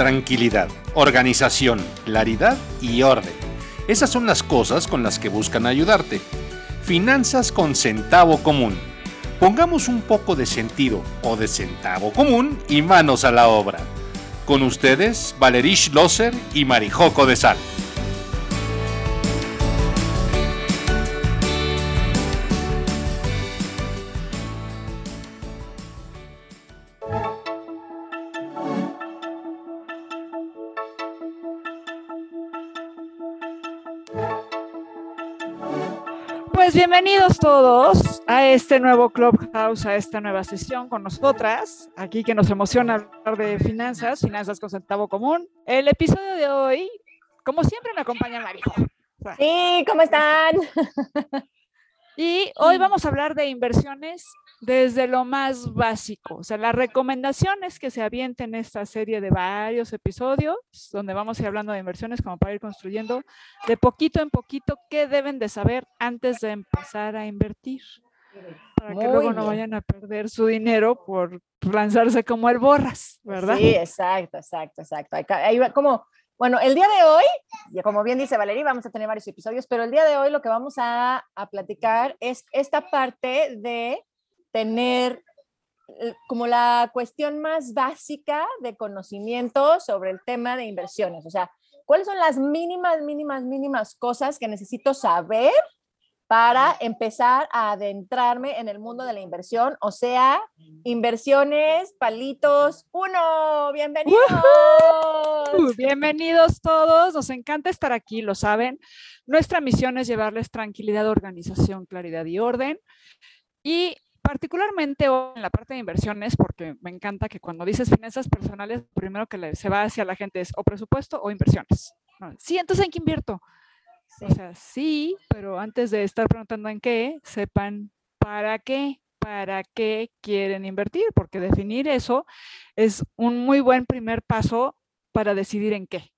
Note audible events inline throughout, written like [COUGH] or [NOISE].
tranquilidad, organización, claridad y orden. Esas son las cosas con las que buscan ayudarte. Finanzas con centavo común. Pongamos un poco de sentido o de centavo común y manos a la obra. Con ustedes, Valerish Loser y Marijoco de Sal. Pues bienvenidos todos a este nuevo Clubhouse, a esta nueva sesión con nosotras. Aquí que nos emociona hablar de finanzas, finanzas con centavo común. El episodio de hoy, como siempre, me acompaña Marijo. Sí, ¿cómo están? Y hoy vamos a hablar de inversiones desde lo más básico. O sea, las recomendaciones que se avienten en esta serie de varios episodios, donde vamos a ir hablando de inversiones como para ir construyendo de poquito en poquito qué deben de saber antes de empezar a invertir. Para que luego no vayan a perder su dinero por lanzarse como el borras, ¿verdad? Sí, exacto, exacto, exacto. Ahí va como bueno, el día de hoy, como bien dice Valeria, vamos a tener varios episodios, pero el día de hoy lo que vamos a, a platicar es esta parte de tener eh, como la cuestión más básica de conocimiento sobre el tema de inversiones. O sea, ¿cuáles son las mínimas, mínimas, mínimas cosas que necesito saber para empezar a adentrarme en el mundo de la inversión, o sea, inversiones, palitos, uno, bienvenidos. Bienvenidos todos, nos encanta estar aquí, lo saben. Nuestra misión es llevarles tranquilidad, organización, claridad y orden. Y particularmente en la parte de inversiones, porque me encanta que cuando dices finanzas personales, lo primero que se va hacia la gente es o presupuesto o inversiones. Sí, entonces ¿en qué invierto? O sea, sí, pero antes de estar preguntando en qué, sepan para qué, para qué quieren invertir, porque definir eso es un muy buen primer paso para decidir en qué.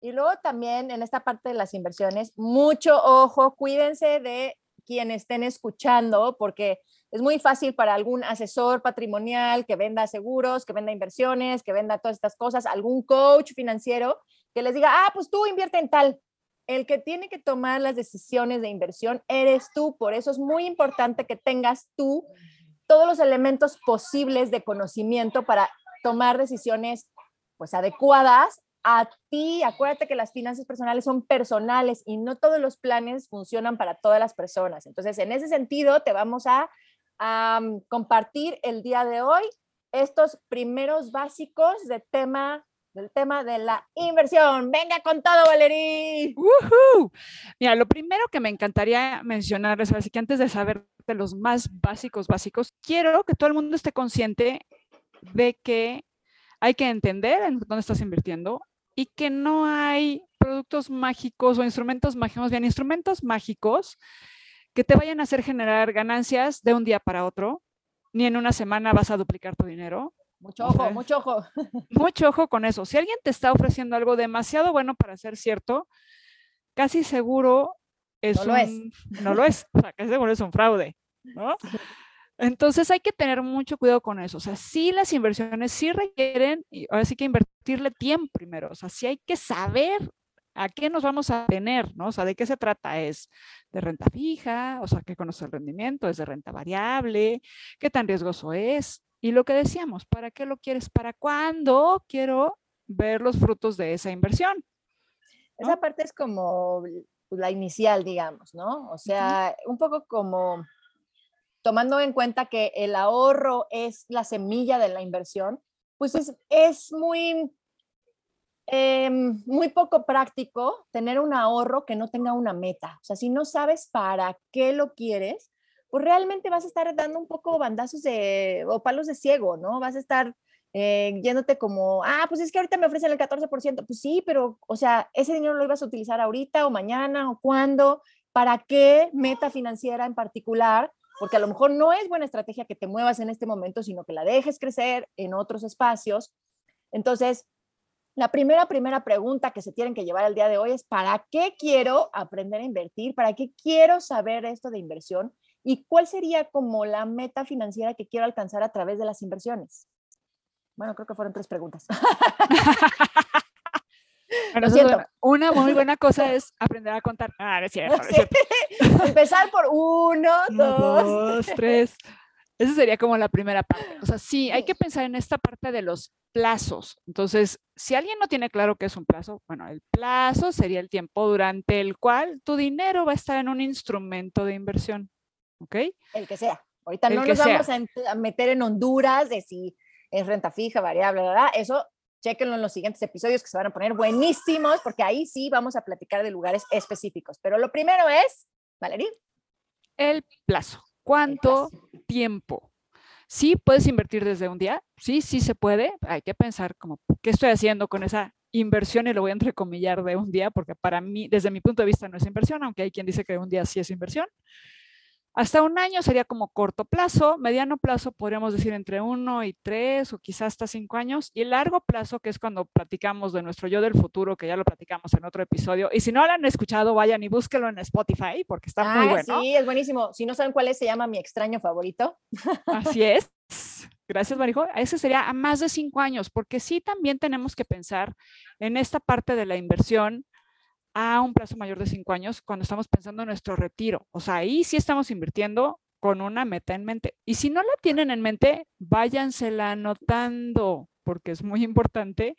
Y luego también en esta parte de las inversiones, mucho ojo, cuídense de quienes estén escuchando, porque es muy fácil para algún asesor patrimonial que venda seguros, que venda inversiones, que venda todas estas cosas, algún coach financiero que les diga, ah, pues tú invierte en tal el que tiene que tomar las decisiones de inversión eres tú. Por eso es muy importante que tengas tú todos los elementos posibles de conocimiento para tomar decisiones pues adecuadas a ti. Acuérdate que las finanzas personales son personales y no todos los planes funcionan para todas las personas. Entonces, en ese sentido, te vamos a, mm, compartir el día de hoy estos primeros básicos de tema del tema de la inversión. Venga con todo, Valerí. Mira, lo primero que me encantaría mencionarles, así que antes de saber de los más básicos, básicos, quiero que todo el mundo esté consciente de que hay que entender en dónde estás invirtiendo y que no hay productos mágicos o instrumentos mágicos, bien, instrumentos mágicos que te vayan a hacer generar ganancias de un día para otro, ni en una semana vas a duplicar tu dinero mucho ojo, mucho ojo. [LAUGHS] Mucho ojo con eso. Si alguien te está ofreciendo algo demasiado bueno para ser cierto, casi seguro es no lo es. No lo es. O sea, casi seguro es un fraude, ¿no? Entonces hay que tener mucho cuidado con eso. O sea, sí las inversiones sí requieren, y ahora sí que invertirle tiempo primero. O sea, sí hay que saber a qué nos vamos a tener, ¿no? O sea, ¿de qué se trata? ¿Es de renta fija? O sea, ¿qué conoce el rendimiento? ¿Es de renta variable? ¿Qué tan riesgoso es? Y lo que decíamos, ¿para qué lo quieres? ¿Para cuándo quiero ver los frutos de esa inversión? Esa parte es como la inicial, digamos, ¿no? O sea, un poco como tomando en cuenta que el ahorro es la semilla de la inversión, pues es, es muy, em, muy poco práctico tener un ahorro que no tenga una meta. O sea, si no sabes para qué lo quieres, pues realmente vas a estar dando un poco bandazos de, o palos de ciego, ¿no? Vas a estar eh, yéndote como, ah, pues es que ahorita me ofrecen el 14%, pues sí, pero, o sea, ese dinero lo ibas a utilizar ahorita o mañana o cuándo, para qué meta financiera en particular, porque a lo mejor no es buena estrategia que te muevas en este momento, sino que la dejes crecer en otros espacios. Entonces, la primera, primera pregunta que se tienen que llevar al día de hoy es, ¿para qué quiero aprender a invertir? ¿Para qué quiero saber esto de inversión? ¿Y cuál sería como la meta financiera que quiero alcanzar a través de las inversiones? Bueno, creo que fueron tres preguntas. [LAUGHS] una muy [LAUGHS] buena cosa es aprender a contar. Ah, es cierto. [LAUGHS] Empezar por uno, dos, dos tres. Esa sería como la primera parte. O sea, sí, hay que pensar en esta parte de los plazos. Entonces, si alguien no tiene claro qué es un plazo, bueno, el plazo sería el tiempo durante el cual tu dinero va a estar en un instrumento de inversión. ¿Ok? El que sea. Ahorita no nos vamos a meter en Honduras de si es renta fija, variable, ¿verdad? Eso chequenlo en los siguientes episodios que se van a poner buenísimos, porque ahí sí vamos a platicar de lugares específicos. Pero lo primero es, Valerie. El plazo. ¿Cuánto tiempo? Sí, puedes invertir desde un día. Sí, sí se puede. Hay que pensar como, ¿qué estoy haciendo con esa inversión? Y lo voy a entrecomillar de un día, porque para mí, desde mi punto de vista, no es inversión, aunque hay quien dice que un día sí es inversión. Hasta un año sería como corto plazo, mediano plazo podríamos decir entre uno y tres o quizás hasta cinco años, y el largo plazo, que es cuando platicamos de nuestro yo del futuro, que ya lo platicamos en otro episodio. Y si no lo han escuchado, vayan y búsquenlo en Spotify porque está muy bueno. Sí, es buenísimo. Si no saben cuál es, se llama Mi extraño favorito. Así es. Gracias, Marijo. Ese sería a más de cinco años, porque sí también tenemos que pensar en esta parte de la inversión a un plazo mayor de cinco años cuando estamos pensando en nuestro retiro. O sea, ahí sí estamos invirtiendo con una meta en mente. Y si no la tienen en mente, váyansela anotando, porque es muy importante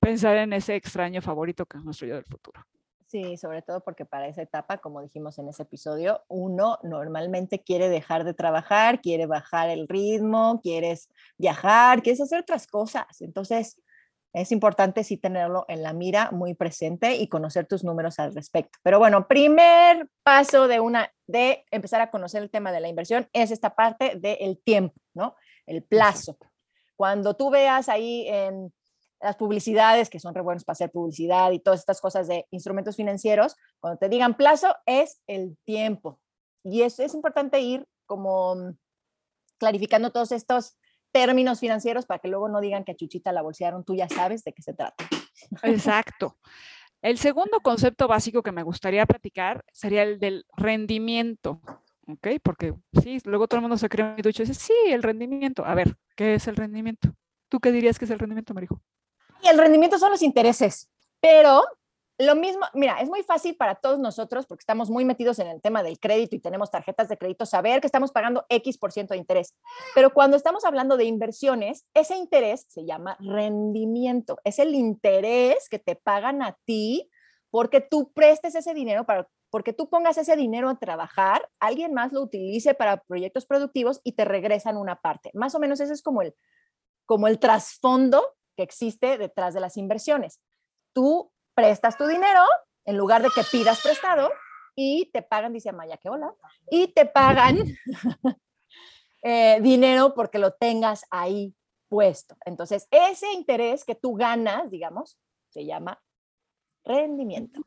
pensar en ese extraño favorito que es nuestro yo del futuro. Sí, sobre todo porque para esa etapa, como dijimos en ese episodio, uno normalmente quiere dejar de trabajar, quiere bajar el ritmo, quieres viajar, quieres hacer otras cosas. Entonces, es importante sí tenerlo en la mira muy presente y conocer tus números al respecto. Pero bueno, primer paso de una de empezar a conocer el tema de la inversión es esta parte del tiempo, ¿no? El plazo. Cuando tú veas ahí en las publicidades, que son re buenos para hacer publicidad y todas estas cosas de instrumentos financieros, cuando te digan plazo, es el tiempo. Y es, es importante ir como clarificando todos estos términos financieros para que luego no digan que a Chuchita la bolsearon, tú ya sabes de qué se trata. Exacto. El segundo concepto básico que me gustaría platicar sería el del rendimiento, ¿ok? Porque sí, luego todo el mundo se cree muy ducho y dice, sí, el rendimiento. A ver, ¿qué es el rendimiento? ¿Tú qué dirías que es el rendimiento, Marijo? Y el rendimiento son los intereses, pero lo mismo, mira, es muy fácil para todos nosotros, porque estamos muy metidos en el tema del crédito y tenemos tarjetas de crédito, saber que estamos pagando X por ciento de interés. Pero cuando estamos hablando de inversiones, ese interés se llama rendimiento. Es el interés que te pagan a ti porque tú prestes ese dinero para porque tú pongas ese dinero a trabajar, alguien más lo utilice para proyectos productivos y te regresan una parte. Más o menos ese es como el, como el trasfondo que existe detrás de las inversiones. Tú prestas tu dinero en lugar de que pidas prestado y te pagan, dice Amaya, que hola, y te pagan [LAUGHS] eh, dinero porque lo tengas ahí puesto. Entonces, ese interés que tú ganas, digamos, se llama rendimiento.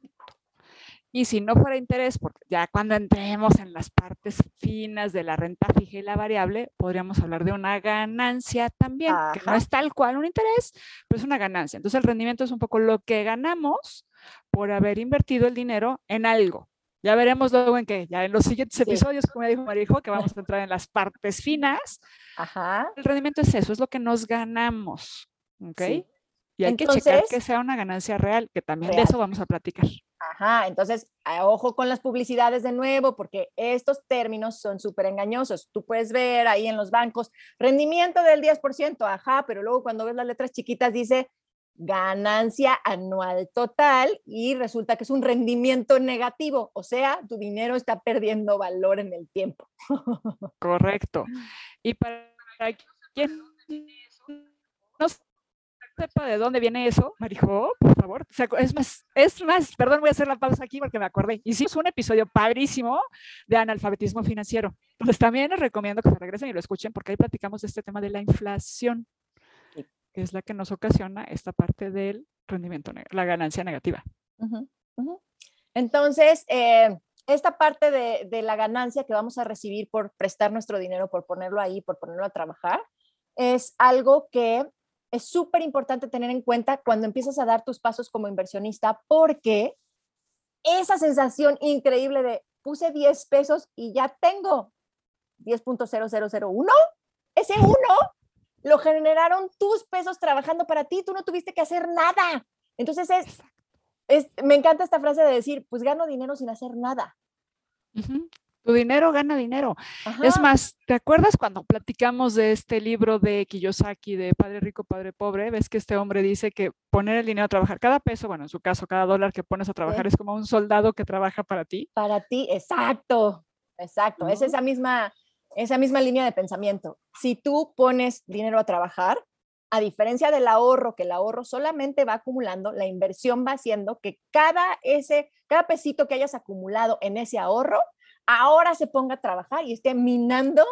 Y si no fuera interés, porque ya cuando entremos en las partes finas de la renta fija y la variable, podríamos hablar de una ganancia también, que no es tal cual un interés, pero es una ganancia. Entonces el rendimiento es un poco lo que ganamos por haber invertido el dinero en algo. Ya veremos luego en qué, ya en los siguientes episodios, como me dijo Marijo, que vamos a entrar en las partes finas. Ajá. El rendimiento es eso, es lo que nos ganamos. ¿Ok? Y hay que checar que sea una ganancia real, que también de eso vamos a platicar. Ajá, entonces, ojo con las publicidades de nuevo, porque estos términos son súper engañosos. Tú puedes ver ahí en los bancos, rendimiento del 10%, ajá, pero luego cuando ves las letras chiquitas dice ganancia anual total y resulta que es un rendimiento negativo, o sea, tu dinero está perdiendo valor en el tiempo. [LAUGHS] Correcto. Y para quien no sepa de dónde viene eso, Marijo, por favor. es más, es más, perdón, voy a hacer la pausa aquí porque me acordé. Hicimos un episodio padrísimo de analfabetismo financiero. Entonces también les recomiendo que se regresen y lo escuchen porque ahí platicamos de este tema de la inflación, que es la que nos ocasiona esta parte del rendimiento, la ganancia negativa. Entonces, eh, esta parte de, de la ganancia que vamos a recibir por prestar nuestro dinero, por ponerlo ahí, por ponerlo a trabajar, es algo que es súper importante tener en cuenta cuando empiezas a dar tus pasos como inversionista, porque esa sensación increíble de puse 10 pesos y ya tengo 10.0001, ese uno lo generaron tus pesos trabajando para ti, tú no tuviste que hacer nada. Entonces es, es me encanta esta frase de decir, pues gano dinero sin hacer nada. Tu dinero gana dinero. Es más, ¿te acuerdas cuando platicamos de este libro de Kiyosaki, de Padre Rico, Padre Pobre? Ves que este hombre dice que poner el dinero a trabajar, cada peso, bueno, en su caso, cada dólar que pones a trabajar es como un soldado que trabaja para ti. Para ti, exacto, exacto. Es esa misma, esa misma línea de pensamiento. Si tú pones dinero a trabajar, a diferencia del ahorro, que el ahorro solamente va acumulando, la inversión va haciendo que cada ese, cada pesito que hayas acumulado en ese ahorro ahora se ponga a trabajar y esté minando,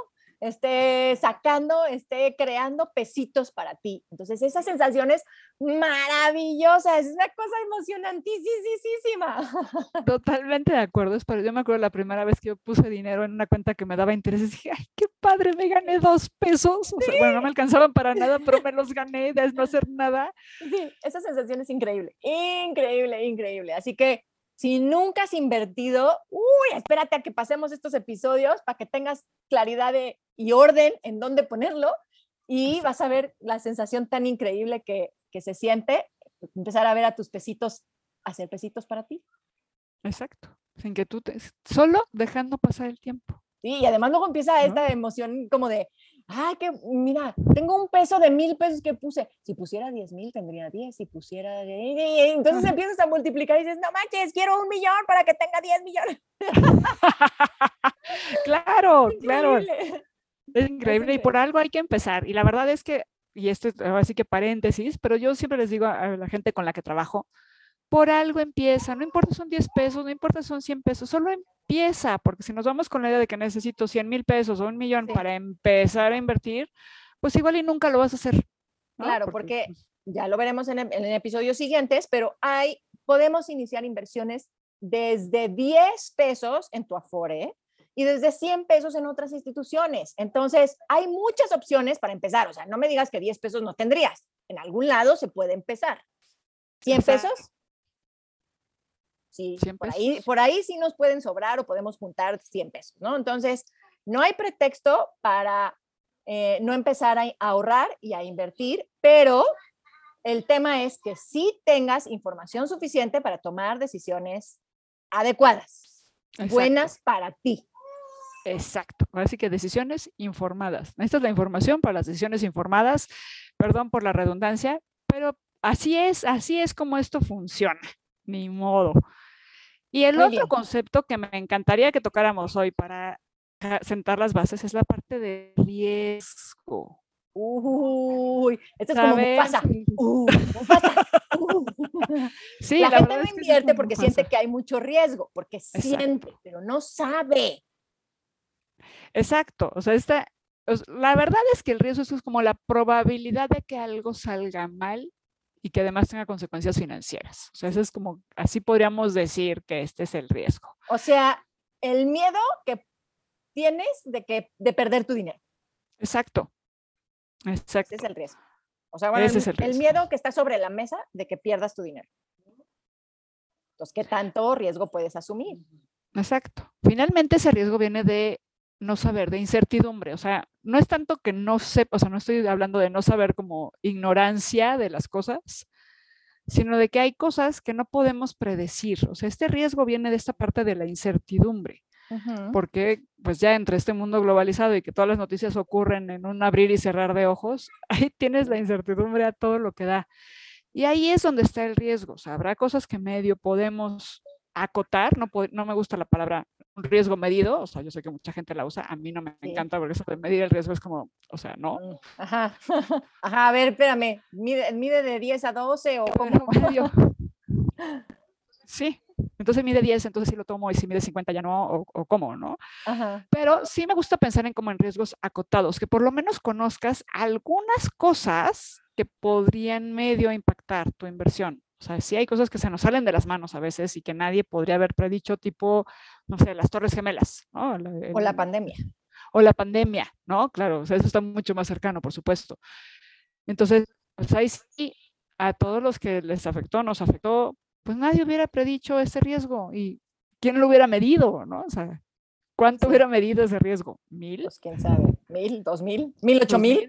esté sacando, esté creando pesitos para ti. Entonces, esa sensación es maravillosa, es una cosa emocionantísima. [LAUGHS] Totalmente de acuerdo, pero yo me acuerdo la primera vez que yo puse dinero en una cuenta que me daba intereses, dije, ay, qué padre, me gané dos pesos. bueno, no me alcanzaban para [LAUGHS] nada, pero me los gané de no hacer nada. Sí, esa sensación es increíble, increíble, increíble. Así que si nunca has invertido, uy, espérate a que pasemos estos episodios para que tengas claridad y orden en dónde ponerlo y vas a ver la sensación tan increíble que, que se siente empezar a ver a tus pesitos, hacer pesitos para ti. Exacto, sin que tú te, solo dejando pasar el tiempo. Sí, y además luego empieza esta emoción como de, ay, que mira, tengo un peso de mil pesos que puse. Si pusiera diez mil, tendría diez. Si pusiera. Entonces empiezas a multiplicar y dices, no manches, quiero un millón para que tenga diez millones. [LAUGHS] claro, claro. Es [LAUGHS] increíble y por algo hay que empezar. Y la verdad es que, y esto es así que paréntesis, pero yo siempre les digo a la gente con la que trabajo, por algo empieza, no importa son 10 pesos, no importa son 100 pesos, solo empieza, porque si nos vamos con la idea de que necesito 100 mil pesos o un millón para empezar a invertir, pues igual y nunca lo vas a hacer. Claro, porque, pues ya lo veremos en, en, episodios siguientes, pero hay, podemos iniciar inversiones desde 10 pesos en tu Afore y desde 100 pesos en otras instituciones. Entonces, hay muchas opciones para empezar. O sea, no me digas que 10 pesos no tendrías. En algún lado se puede empezar. 100 pesos, Sí, por ahí, por ahí sí nos pueden sobrar o podemos juntar 100 pesos, ¿no? Entonces, no hay pretexto para eh, no empezar a ahorrar y a invertir, pero el tema es que sí tengas información suficiente para tomar decisiones adecuadas, buenas para ti. Exacto. Así que decisiones informadas. Esta es la información para las decisiones informadas. Perdón por la redundancia, pero así es, así es como esto funciona. Ni modo. Y el otro concepto que me encantaría que tocáramos hoy para sentar las bases es la parte de riesgo. Uy, esto es como Mufasa. Uh, uh. [LAUGHS] Sí, la, gente no invierte porque siente que hay mucho riesgo, porque siente, pero no sabe. Exacto, o sea, esta, la verdad es que el riesgo es como la probabilidad de que algo salga mal y que además tenga consecuencias financieras. O sea, eso es como, así podríamos decir que este es el riesgo. O sea, el miedo que tienes de, que, de perder tu dinero. Exacto. Exacto. Ese es el riesgo. O sea, bueno, el, miedo que está sobre la mesa de que pierdas tu dinero. Entonces, ¿qué tanto riesgo puedes asumir? Exacto. Finalmente ese riesgo viene de no saber, de incertidumbre. O sea, no es tanto que no sepa, o sea, no estoy hablando de no saber como ignorancia de las cosas, sino de que hay cosas que no podemos predecir. O sea, este riesgo viene de esta parte de la incertidumbre. Porque pues ya entre este mundo globalizado y que todas las noticias ocurren en un abrir y cerrar de ojos, [LAUGHS] ahí tienes la incertidumbre a todo lo que da. Y ahí es donde está el riesgo. O sea, habrá cosas que medio podemos acotar, no, no me gusta la palabra un riesgo medido, o sea, yo sé que mucha gente la usa, a mí no me encanta porque eso de medir el riesgo es como, o sea, no. Mm, ajá, [LAUGHS] ajá, a ver, espérame, ¿mide, mide de 10 a 12 o cómo? [LAUGHS] Medio. [LAUGHS] Sí, entonces mide 10, entonces sí lo tomo y si mide 50 ya no, o, o cómo, ¿no? Ajá. Pero sí me gusta pensar en como en riesgos acotados, que por lo menos conozcas algunas cosas que podrían medio impactar tu inversión. O sea, sí hay cosas que se nos salen de las manos a veces y que nadie podría haber predicho, tipo, no sé, las Torres Gemelas, ¿no? o la pandemia. O la pandemia, ¿no? Claro, o sea, eso está mucho más cercano, por supuesto. Entonces, pues ahí sí, a todos los que les afectó, nos afectó, pues nadie hubiera predicho ese riesgo y quién lo hubiera medido, ¿no? O sea, ¿Cuánto hubiera medido ese riesgo? ¿Mil? Pues quién sabe, mil, dos mil, mil, ocho mil.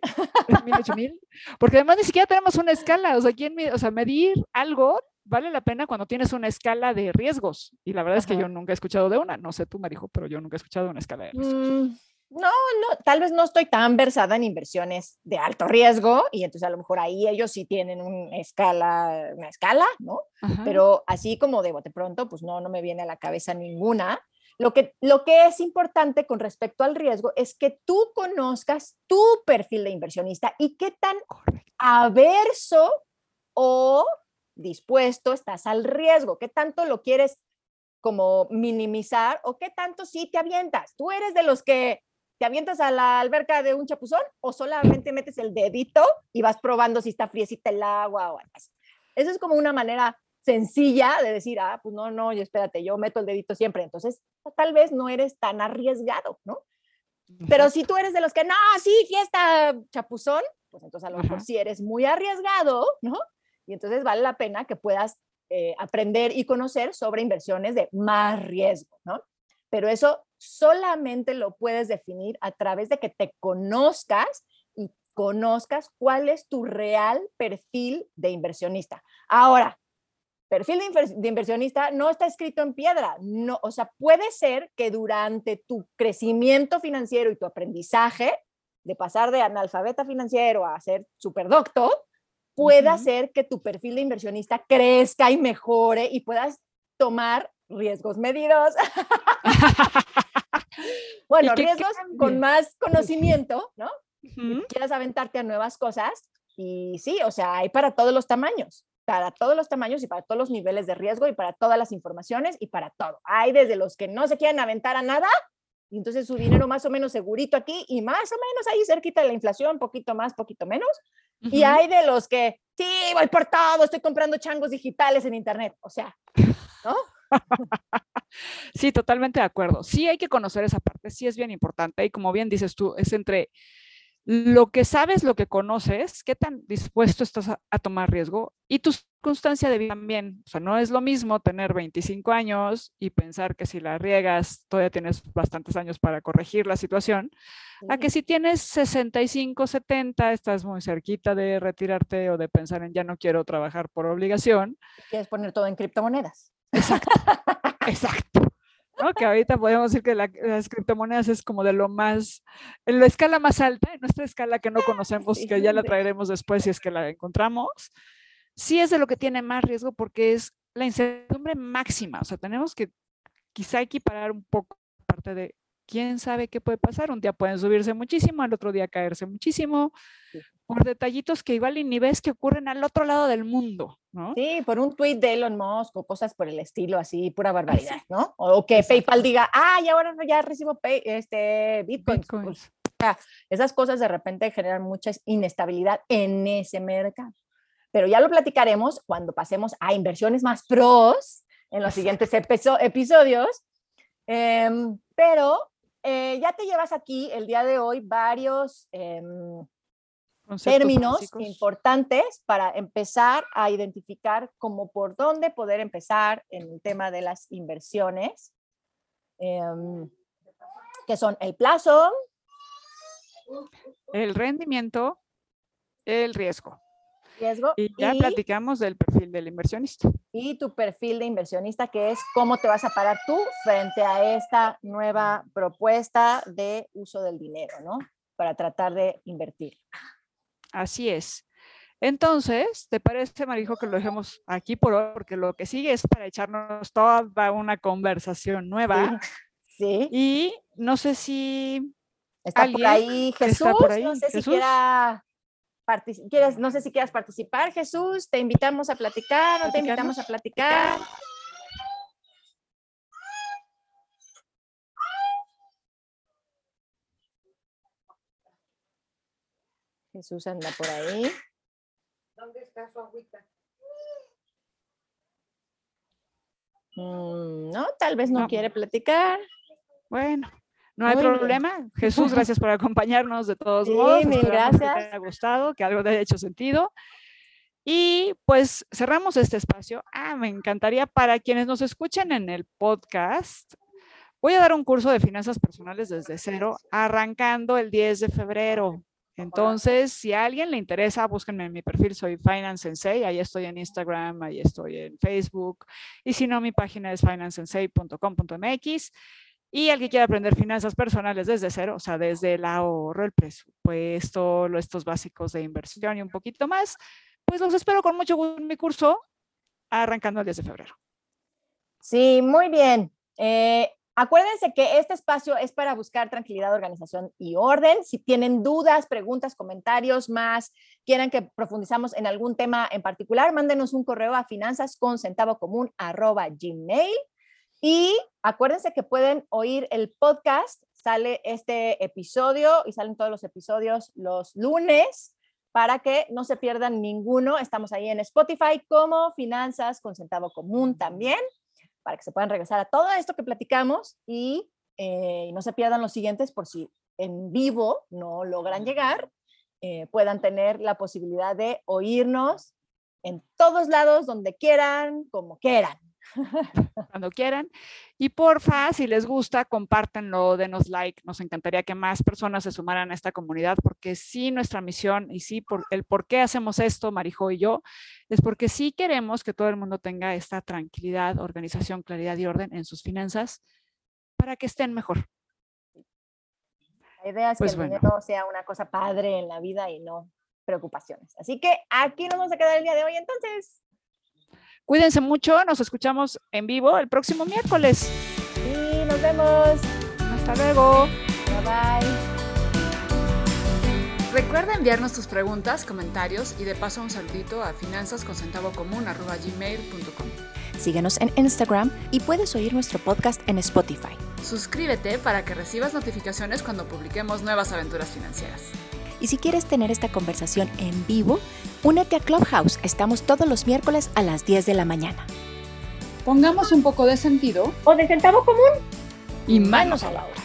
¿Mil, ocho mil? Porque además ni siquiera tenemos una escala. O sea, ¿quién, o sea, medir algo vale la pena cuando tienes una escala de riesgos. Y la verdad es que yo nunca he escuchado de una. No sé tú, Marijo, pero yo nunca he escuchado de una escala de riesgos. Mm, no, no, tal vez no estoy tan versada en inversiones de alto riesgo y entonces a lo mejor ahí ellos sí tienen una escala, una escala, ¿no? Pero así como de bote pronto, pues no, no me viene a la cabeza ninguna. Lo que, lo que es importante con respecto al riesgo es que tú conozcas tu perfil de inversionista y qué tan averso o dispuesto estás al riesgo, qué tanto lo quieres como minimizar o qué tanto sí te avientas. Tú eres de los que te avientas a la alberca de un chapuzón o solamente metes el dedito y vas probando si está friecita el agua o algo así. Eso es como una manera sencilla de decir, ah, pues no, no, espérate, yo meto el dedito siempre. Entonces, tal vez no eres tan arriesgado, ¿no? Pero si tú eres de los que, no, sí, fiesta, chapuzón, pues entonces a lo mejor sí eres muy arriesgado, ¿no? Y entonces vale la pena que puedas eh, aprender y conocer sobre inversiones de más riesgo, ¿no? Pero eso solamente lo puedes definir a través de que te conozcas y conozcas cuál es tu real perfil de inversionista. Ahora, perfil de, inversionista no está escrito en piedra. No, o sea, puede ser que durante tu crecimiento financiero y tu aprendizaje, de pasar de analfabeta financiero a ser superdoctor, pueda ser que tu perfil de inversionista crezca y mejore y puedas tomar riesgos medidos. [LAUGHS] bueno, riesgos con más conocimiento, ¿no? quieras aventarte a nuevas cosas. Y sí, o sea, hay para todos los tamaños para todos los tamaños y para todos los niveles de riesgo y para todas las informaciones y para todo. Hay desde los que no se quieren aventar a nada y entonces su dinero más o menos segurito aquí y más o menos ahí cerquita de la inflación, poquito más, poquito menos. Y hay de los que, sí, voy por todo, estoy comprando changos digitales en internet. O sea, ¿no? Sí, totalmente de acuerdo. Sí hay que conocer esa parte, sí es bien importante y como bien dices tú, es entre lo que sabes, lo que conoces, qué tan dispuesto estás a, tomar riesgo y tu circunstancia de vida también. O sea, no es lo mismo tener 25 años y pensar que si la riegas todavía tienes bastantes años para corregir la situación, a que si tienes 65, 70, estás muy cerquita de retirarte o de pensar en ya no quiero trabajar por obligación. Quieres poner todo en criptomonedas. Exacto, exacto. Que ahorita podemos decir que las criptomonedas es como de lo más, en la escala más alta, en nuestra escala que no [LAUGHS] conocemos, que ya la traeremos después si es que la encontramos, sí es de lo que tiene más riesgo porque es la incertidumbre máxima. O sea, tenemos que quizá equiparar un poco parte de quién sabe qué puede pasar. Un día pueden subirse muchísimo, al otro día caerse muchísimo, por detallitos que igual y ni ves que ocurren al otro lado del mundo, ¿no? Sí, por un tweet de Elon Musk o cosas por el estilo, así, pura barbaridad, ¿no? O que PayPal diga, ah, y ahora ya recibo pay, este, Bitcoin. Pues, esas cosas de repente generan mucha inestabilidad en ese mercado. Pero ya lo platicaremos cuando pasemos a inversiones más pros en los siguientes episodios. Em, pero eh, ya te llevas aquí el día de hoy varios em, términos importantes para empezar a identificar cómo por dónde poder empezar en el tema de las inversiones, em, que son el plazo, el rendimiento, el riesgo. Riesgo y ya platicamos del perfil del inversionista. Y tu perfil de inversionista, que es cómo te vas a parar tú frente a esta nueva propuesta de uso del dinero, ¿no? Para tratar de invertir. Así es. Entonces, ¿te parece, Marijo, que lo dejemos aquí por hoy? Porque lo que sigue es para echarnos toda una conversación nueva. Sí. Y no sé si. Está por ahí Jesús. No sé si quiera. ¿Quieres, no sé si quieras participar, Jesús. Te invitamos a platicar, no te invitamos a platicar. Jesús anda por ahí. ¿Dónde está su agüita? Mm, no, tal vez no, quiere platicar. Bueno, no hay problema. Jesús, gracias por acompañarnos de todos [LAUGHS] modos. Mil gracias. Que te haya gustado, que algo te haya hecho sentido. Y pues cerramos este espacio. Ah, me encantaría para quienes nos escuchen en el podcast, Voy a dar un curso de finanzas personales desde cero, arrancando el 10 de febrero. Entonces, si a alguien le interesa, búsquenme en mi perfil, soy Finance Sensei, ahí estoy en Instagram, ahí estoy en Facebook, y si no, mi página es financesensei.com.mx. Y al que quiera aprender finanzas personales desde cero, o sea, desde el ahorro, el presupuesto, estos básicos de inversión y un poquito más, pues los espero con mucho gusto en mi curso, arrancando el 10 de febrero. Sí, muy bien. Eh, Acuérdense que este espacio es para buscar tranquilidad, organización y orden. Si tienen dudas, preguntas, comentarios más, quieren que profundizamos en algún tema en particular, mándenos un correo a finanzas con centavo común gmail. Y acuérdense que pueden oír el podcast. Sale este episodio y salen todos los episodios los lunes para que no se pierdan ninguno. Estamos ahí en Spotify como Finanzas con Centavo Común también para que se puedan regresar a todo esto que platicamos y eh, no se pierdan los siguientes por si en vivo no logran llegar, eh, puedan tener la posibilidad de oírnos en todos lados, donde quieran, como quieran. [LAUGHS] cuando quieran. Y porfa, si les gusta, compártanlo, denos like. Nos encantaría que más personas se sumaran a esta comunidad, porque sí, nuestra misión y sí, por, el por qué hacemos esto, Marijo y yo, es porque sí queremos que todo el mundo tenga esta tranquilidad, organización, claridad y orden en sus finanzas para que estén mejor. La idea es pues que el dinero sea una cosa padre en la vida y no preocupaciones. Así que aquí nos vamos a quedar el día de hoy entonces. Cuídense mucho, nos escuchamos en vivo el próximo miércoles. Y nos vemos. Hasta luego. Bye bye. Recuerda enviarnos tus preguntas, comentarios y de paso un saludito a finanzasconcentavocomún.com. Síguenos en Instagram y puedes oír nuestro podcast en Spotify. Suscríbete para que recibas notificaciones cuando publiquemos nuevas aventuras financieras. Y si quieres tener esta conversación en vivo, únete a Clubhouse. Estamos todos los miércoles a las 10 de la mañana. Pongamos un poco de sentido o de centavo común y manos a la obra.